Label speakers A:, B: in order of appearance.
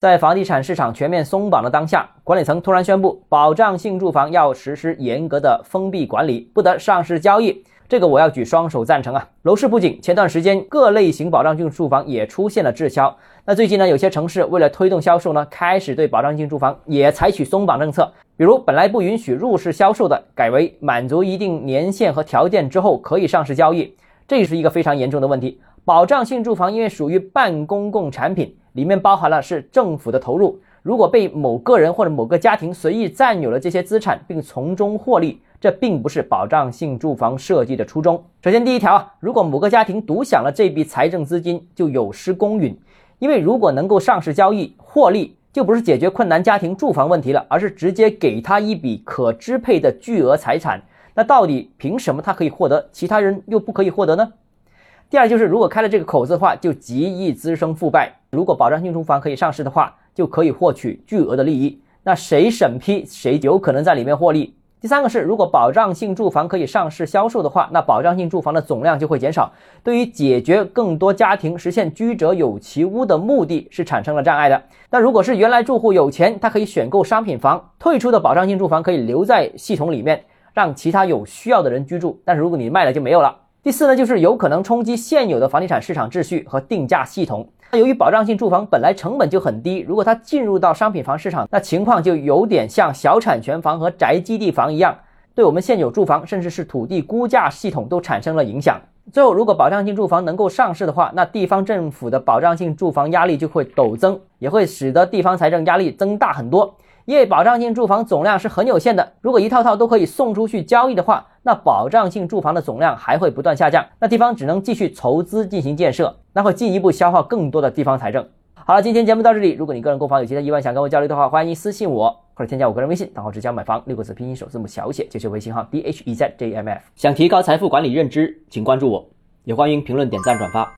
A: 在房地产市场全面松绑的当下，管理层突然宣布，保障性住房要实施严格的封闭管理，不得上市交易。这个我要举双手赞成啊！楼市不景，前段时间各类型保障性住房也出现了滞销。那最近呢，有些城市为了推动销售呢，开始对保障性住房也采取松绑政策，比如本来不允许入市销售的，改为满足一定年限和条件之后可以上市交易。这是一个非常严重的问题。保障性住房因为属于半公共产品，里面包含了是政府的投入，如果被某个人或者某个家庭随意占有了这些资产，并从中获利。这并不是保障性住房设计的初衷。首先，第一条啊，如果某个家庭独享了这笔财政资金，就有失公允。因为如果能够上市交易获利，就不是解决困难家庭住房问题了，而是直接给他一笔可支配的巨额财产。那到底凭什么他可以获得，其他人又不可以获得呢？第二就是，如果开了这个口子的话，就极易滋生腐败。如果保障性住房可以上市的话，就可以获取巨额的利益。那谁审批，谁有可能在里面获利。第三个是，如果保障性住房可以上市销售的话，那保障性住房的总量就会减少，对于解决更多家庭实现居者有其屋的目的是产生了障碍的。那如果是原来住户有钱，他可以选购商品房，退出的保障性住房可以留在系统里面，让其他有需要的人居住。但是如果你卖了就没有了。第四呢，就是有可能冲击现有的房地产市场秩序和定价系统。那由于保障性住房本来成本就很低，如果它进入到商品房市场，那情况就有点像小产权房和宅基地房一样，对我们现有住房甚至是土地估价系统都产生了影响。最后，如果保障性住房能够上市的话，那地方政府的保障性住房压力就会陡增，也会使得地方财政压力增大很多。因为保障性住房总量是很有限的，如果一套套都可以送出去交易的话，那保障性住房的总量还会不断下降，那地方只能继续筹资进行建设，那会进一步消耗更多的地方财政。好了，今天节目到这里，如果你个人购房有其他疑问想跟我交流的话，欢迎私信我或者添加我个人微信，账号只教买房六个字拼音首字母小写，就是微信号 d h e z j m f。想提高财富管理认知，请关注我，也欢迎评论点赞转发。